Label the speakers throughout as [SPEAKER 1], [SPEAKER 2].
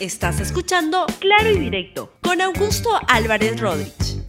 [SPEAKER 1] Estás escuchando Claro y Directo con Augusto Álvarez Rodríguez.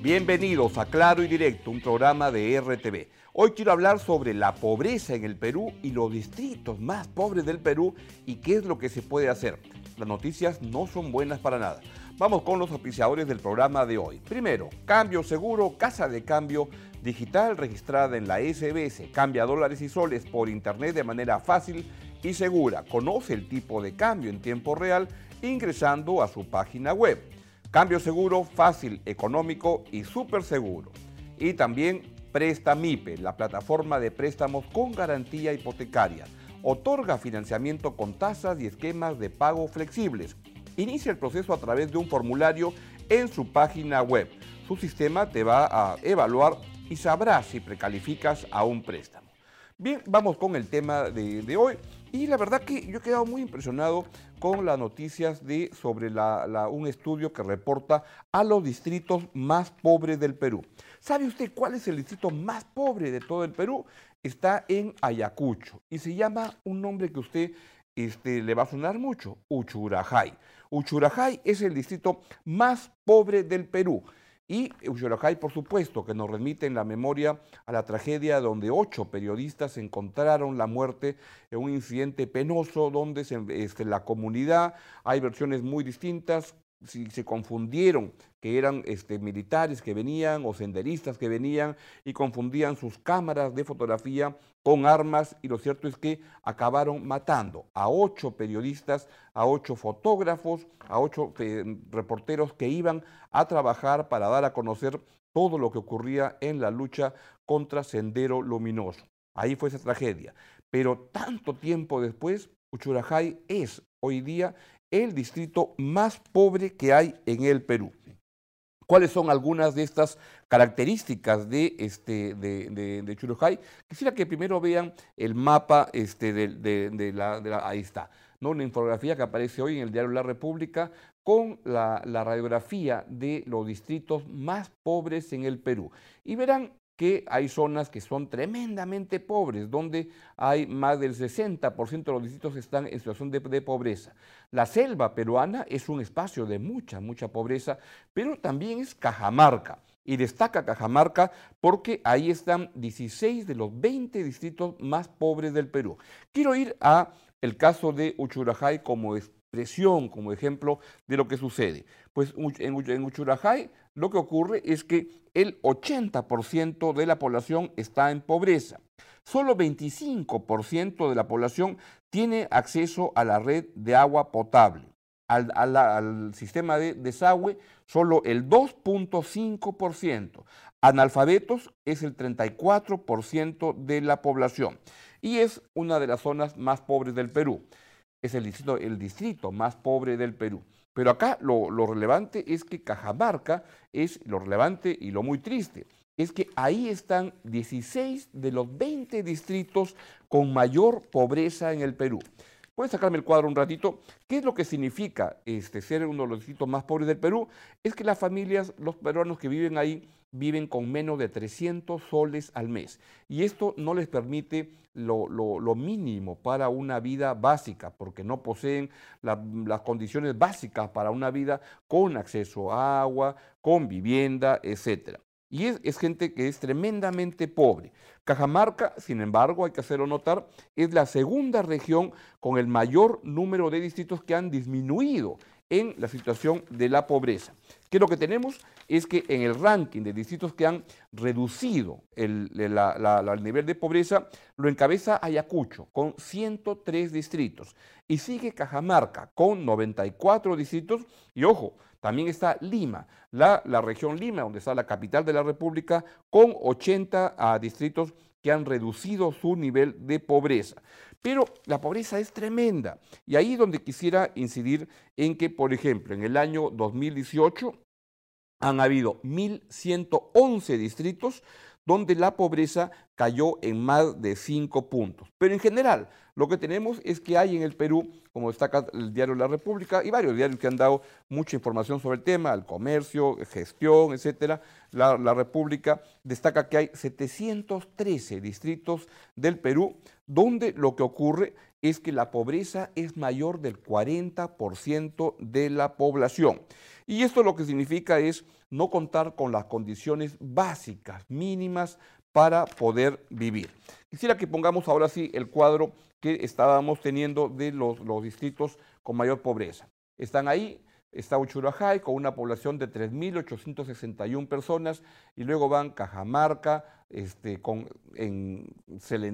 [SPEAKER 2] Bienvenidos a Claro y Directo, un programa de RTV. Hoy quiero hablar sobre la pobreza en el Perú y los distritos más pobres del Perú y qué es lo que se puede hacer. Las noticias no son buenas para nada. Vamos con los oficiadores del programa de hoy. Primero, Cambio Seguro, Casa de Cambio Digital registrada en la SBS. Cambia dólares y soles por internet de manera fácil y segura. Conoce el tipo de cambio en tiempo real ingresando a su página web. Cambio seguro, fácil, económico y súper seguro. Y también Prestamipe, la plataforma de préstamos con garantía hipotecaria. Otorga financiamiento con tasas y esquemas de pago flexibles. Inicia el proceso a través de un formulario en su página web. Su sistema te va a evaluar y sabrás si precalificas a un préstamo. Bien, vamos con el tema de, hoy. Y la verdad que yo he quedado muy impresionado con las noticias de, sobre un estudio que reporta a los distritos más pobres del Perú. ¿Sabe usted cuál es el distrito más pobre de todo el Perú? Está en Ayacucho y se llama un nombre que usted este, le va a sonar mucho, Uchurajay. Uchurajay es el distrito más pobre del Perú. Y Uxorajay, por supuesto, que nos remite en la memoria a la tragedia donde ocho periodistas encontraron la muerte en un incidente penoso donde se, este, la comunidad, hay versiones muy distintas, si se confundieron que eran este, militares que venían o senderistas que venían y confundían sus cámaras de fotografía con armas y lo cierto es que acabaron matando a ocho periodistas, a ocho fotógrafos, a ocho eh, reporteros que iban a trabajar para dar a conocer todo lo que ocurría en la lucha contra Sendero Luminoso. Ahí fue esa tragedia. Pero tanto tiempo después, Uchurajay es hoy día el distrito más pobre que hay en el Perú. ¿Cuáles son algunas de estas características de, este, de, Churujay? Quisiera que primero vean el mapa este, de, la, Ahí está, ¿no? una infografía que aparece hoy en el diario La República con la, la radiografía de los distritos más pobres en el Perú. Y verán que hay zonas que son tremendamente pobres, donde hay más del 60% de los distritos están en situación de, pobreza. La selva peruana es un espacio de mucha, mucha pobreza, pero también es Cajamarca. Y destaca Cajamarca porque ahí están 16 de los 20 distritos más pobres del Perú. Quiero ir a el caso de Uchurajay como expresión, como ejemplo de lo que sucede. Pues en Uchurajay lo que ocurre es que el 80% de la población está en pobreza. Solo 25% de la población tiene acceso a la red de agua potable. Al, sistema de desagüe, solo el 2.5%. Analfabetos es el 34% de la población y es una de las zonas más pobres del Perú. Es el distrito, el distrito más pobre del Perú. Pero acá lo, relevante es que Cajamarca es lo relevante y lo muy triste. Es que ahí están 16 de los 20 distritos con mayor pobreza en el Perú. ¿Puedes sacarme el cuadro un ratito? ¿Qué es lo que significa este, ser uno de los distritos más pobres del Perú? Es que las familias, los peruanos que viven ahí, viven con menos de 300 soles al mes. Y esto no les permite lo, mínimo para una vida básica, porque no poseen las condiciones básicas para una vida con acceso a agua, con vivienda, etc. Y es, es, gente que es tremendamente pobre. Cajamarca, sin embargo, hay que hacerlo notar, es la segunda región con el mayor número de distritos que han disminuido en la situación de la pobreza. ¿Qué es lo que tenemos? Es que en el ranking de distritos que han reducido el, nivel de pobreza, lo encabeza Ayacucho con 103 distritos y sigue Cajamarca con 94 distritos y ojo, también está Lima, la, región Lima, donde está la capital de la República, con 80 ah, distritos que han reducido su nivel de pobreza. Pero la pobreza es tremenda. Y ahí donde quisiera incidir en que, por ejemplo, en el año 2018 han habido 1.111 distritos donde la pobreza cayó en más de 5 puntos. Pero en general, lo que tenemos es que hay en el Perú, como destaca el diario La República y varios diarios que han dado mucha información sobre el tema, el comercio, gestión, etcétera, la, la República destaca que hay 713 distritos del Perú donde lo que ocurre es que la pobreza es mayor del 40% de la población. Y esto lo que significa es no contar con las condiciones básicas, mínimas, para poder vivir. Quisiera que pongamos ahora sí el cuadro que estábamos teniendo de los, distritos con mayor pobreza. Están ahí, está Uchurajay con una población de 3.861 personas y luego van Cajamarca, este, en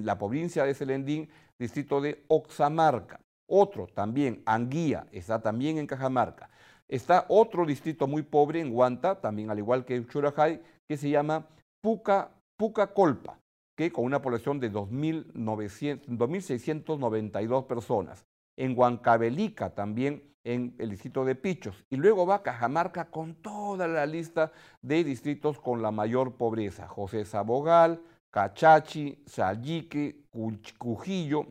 [SPEAKER 2] la provincia de Selendín, distrito de Oxamarca. Otro también, Anguía, está también en Cajamarca. Está otro distrito muy pobre en Huanta, también al igual que Uchurajay, que se llama Puca, Pucacolpa, que con una población de 2.692 personas. En Huancavelica también en el distrito de Pichos. Y luego va Cajamarca con toda la lista de distritos con la mayor pobreza. José Sabogal, Cachachi, Sallique, Cujillo,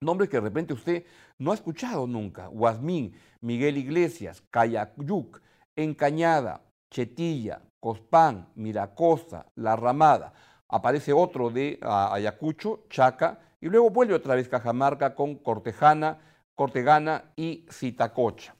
[SPEAKER 2] nombres que de repente usted no ha escuchado nunca. Guasmín, Miguel Iglesias, Cayayuc, Encañada, Chetilla, Cospán, Miracosta, La Ramada. Aparece otro de Ayacucho, Chaca, y luego vuelve otra vez Cajamarca con Cortejana, Cortegana y Citacocha.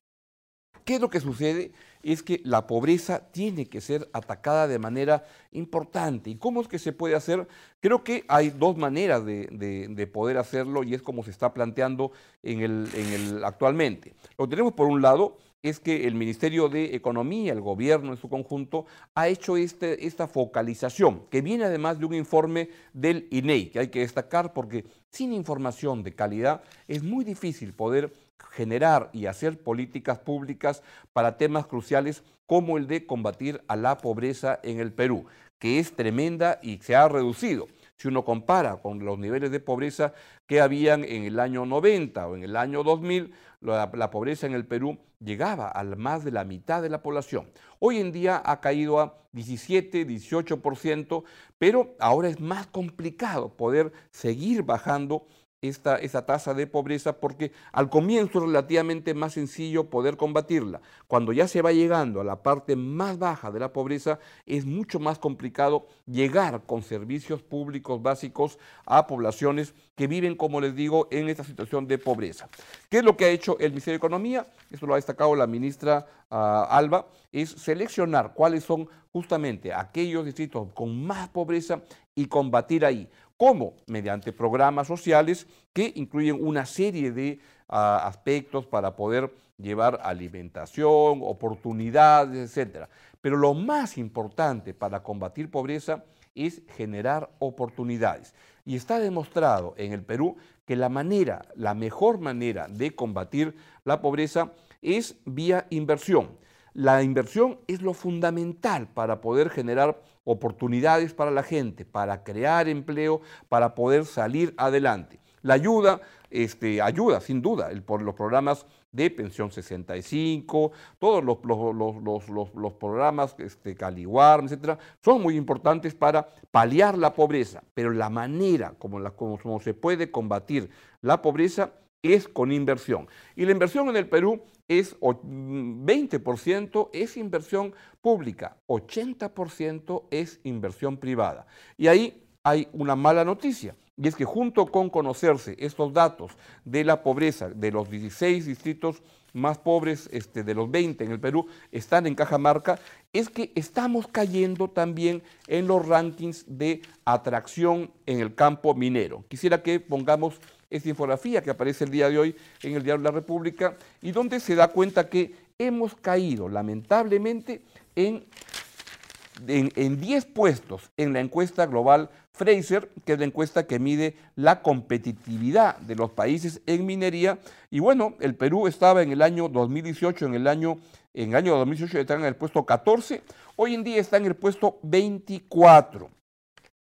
[SPEAKER 2] ¿Qué es lo que sucede? Es que la pobreza tiene que ser atacada de manera importante. ¿Y cómo es que se puede hacer? Creo que hay dos maneras de, poder hacerlo y es como se está planteando en el, en el, actualmente. Lo tenemos por un lado es que el Ministerio de Economía, el gobierno en su conjunto, ha hecho este, esta focalización, que viene además de un informe del INEI, que hay que destacar porque sin información de calidad es muy difícil poder generar y hacer políticas públicas para temas cruciales como el de combatir a la pobreza en el Perú, que es tremenda y se ha reducido. Si uno compara con los niveles de pobreza que habían en el año 90 o en el año 2000, la, pobreza en el Perú llegaba a más de la mitad de la población. Hoy en día ha caído a 17, 18%, pero ahora es más complicado poder seguir bajando esta, esa tasa de pobreza porque al comienzo es relativamente más sencillo poder combatirla. Cuando ya se va llegando a la parte más baja de la pobreza es mucho más complicado llegar con servicios públicos básicos a poblaciones que viven, como les digo, en esta situación de pobreza. ¿Qué es lo que ha hecho el Ministerio de Economía? Esto lo ha destacado la ministra ah, Alba, es seleccionar cuáles son justamente aquellos distritos con más pobreza y combatir ahí. ¿Cómo? Mediante programas sociales que incluyen una serie de ah, aspectos para poder llevar alimentación, oportunidades, etc. Pero lo más importante para combatir pobreza es generar oportunidades. Y está demostrado en el Perú que la manera, la mejor manera de combatir la pobreza es vía inversión. La inversión es lo fundamental para poder generar oportunidades para la gente, para crear empleo, para poder salir adelante. La ayuda, este, ayuda sin duda, los programas de pensión 65, todos los, los, programas este, Caliguar, etcétera, son muy importantes para paliar la pobreza, pero la manera como, la, como se puede combatir la pobreza es con inversión. Y la inversión en el Perú es 20% es inversión pública, 80% es inversión privada. Y ahí hay una mala noticia, y es que junto con conocerse estos datos de la pobreza de los 16 distritos más pobres este, de los 20 en el Perú están en Cajamarca, es que estamos cayendo también en los rankings de atracción en el campo minero. Quisiera que pongamos esta infografía que aparece el día de hoy en el Diario la República y donde se da cuenta que hemos caído lamentablemente en, en, 10 puestos en la encuesta global Fraser, que es la encuesta que mide la competitividad de los países en minería. Y bueno, el Perú estaba en el año 2018, en el año, en el año 2018 estaba en el puesto 14, hoy en día está en el puesto 24.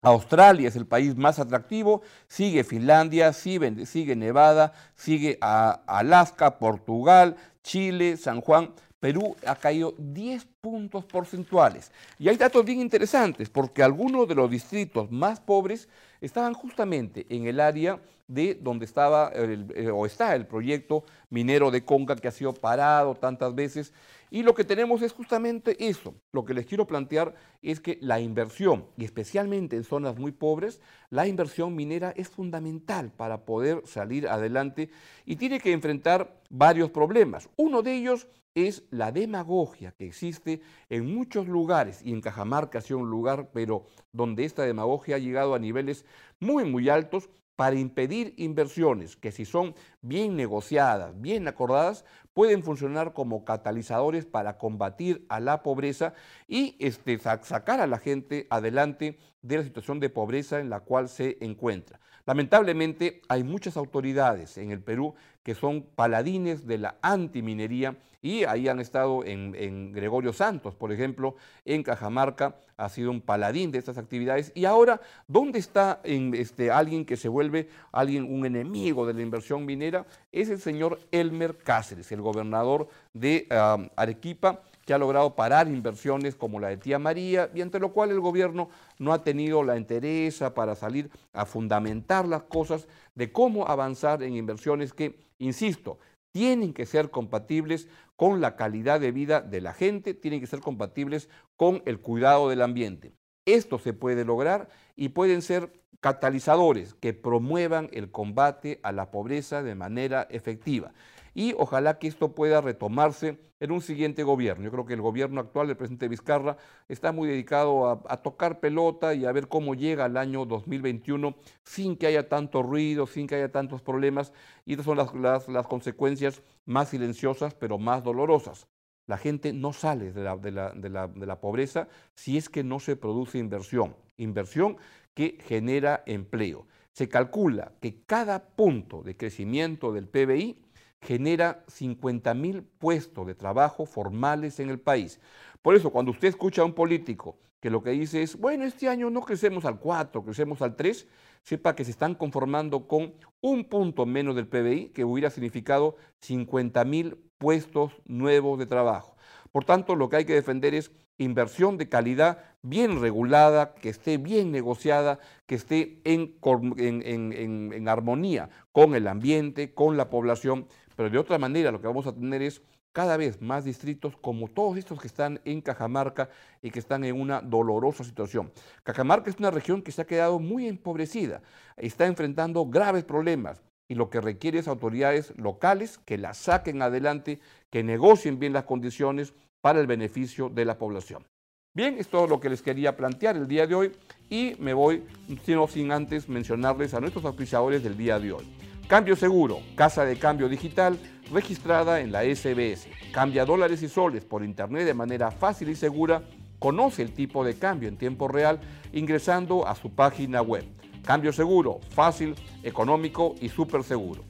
[SPEAKER 2] Australia es el país más atractivo, sigue Finlandia, sigue, Nevada, sigue Alaska, Portugal, Chile, San Juan. Perú ha caído 10 puntos porcentuales. Y hay datos bien interesantes, porque algunos de los distritos más pobres estaban justamente en el área de donde estaba eh, o está el proyecto minero de Conca que ha sido parado tantas veces. Y lo que tenemos es justamente eso. Lo que les quiero plantear es que la inversión, y especialmente en zonas muy pobres, la inversión minera es fundamental para poder salir adelante y tiene que enfrentar varios problemas. Uno de ellos es la demagogia que existe en muchos lugares, y en Cajamarca ha sido un lugar, pero donde esta demagogia ha llegado a niveles muy, muy altos, para impedir inversiones que si son bien negociadas, bien acordadas, pueden funcionar como catalizadores para combatir a la pobreza y este, sacar a la gente adelante de la situación de pobreza en la cual se encuentra. Lamentablemente hay muchas autoridades en el Perú que son paladines de la antiminería y ahí han estado en, Gregorio Santos, por ejemplo, en Cajamarca, ha sido un paladín de estas actividades. Y ahora, ¿dónde está este, alguien que se vuelve alguien, un enemigo de la inversión minera? Es el señor Elmer Cáceres, el gobernador de ah, Arequipa que ha logrado parar inversiones como la de Tía María y ante lo cual el gobierno no ha tenido la interesa para salir a fundamentar las cosas de cómo avanzar en inversiones que, insisto, tienen que ser compatibles con la calidad de vida de la gente, tienen que ser compatibles con el cuidado del ambiente. Esto se puede lograr y pueden ser catalizadores que promuevan el combate a la pobreza de manera efectiva y ojalá que esto pueda retomarse en un siguiente gobierno. Yo creo que el gobierno actual del presidente Vizcarra está muy dedicado a, tocar pelota y a ver cómo llega el año 2021 sin que haya tanto ruido, sin que haya tantos problemas y estas son las, las, consecuencias más silenciosas pero más dolorosas. La gente no sale de la, de, la, de, la, de la, pobreza si es que no se produce inversión, inversión que genera empleo. Se calcula que cada punto de crecimiento del PBI genera 50 mil puestos de trabajo formales en el país. Por eso, cuando usted escucha a un político que lo que dice es, bueno, este año no crecemos al 4, crecemos al 3, sepa que se están conformando con un punto menos del PBI, que hubiera significado 50 mil puestos nuevos de trabajo. Por tanto, lo que hay que defender es inversión de calidad bien regulada, que esté bien negociada, que esté en, en, en armonía con el ambiente, con la población pero de otra manera lo que vamos a tener es cada vez más distritos como todos estos que están en Cajamarca y que están en una dolorosa situación. Cajamarca es una región que se ha quedado muy empobrecida, está enfrentando graves problemas y lo que requiere es autoridades locales que la saquen adelante, que negocien bien las condiciones para el beneficio de la población. Bien, es todo lo que les quería plantear el día de hoy y me voy, sino sin antes mencionarles a nuestros auspiciadores del día de hoy. Cambio Seguro, casa de cambio digital registrada en la SBS. Cambia dólares y soles por internet de manera fácil y segura. Conoce el tipo de cambio en tiempo real ingresando a su página web. Cambio seguro, fácil, económico y súper seguro.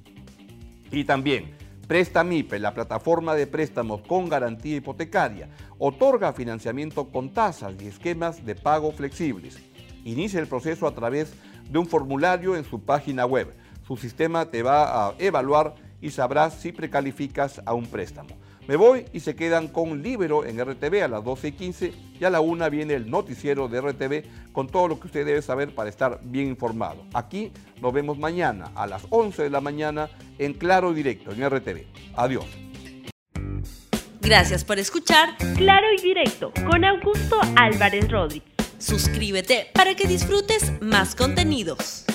[SPEAKER 2] Y también, Prestamipe, la plataforma de préstamos con garantía hipotecaria, otorga financiamiento con tasas y esquemas de pago flexibles. Inicia el proceso a través de un formulario en su página web su sistema te va a evaluar y sabrás si precalificas a un préstamo. Me voy y se quedan con Libero en RTV a las 12 y 15 y a la 1 viene el noticiero de RTV con todo lo que usted debe saber para estar bien informado. Aquí nos vemos mañana a las 11 de la mañana en Claro y Directo en RTV. Adiós.
[SPEAKER 1] Gracias por escuchar Claro y Directo con Augusto Álvarez Rodríguez. Suscríbete para que disfrutes más contenidos.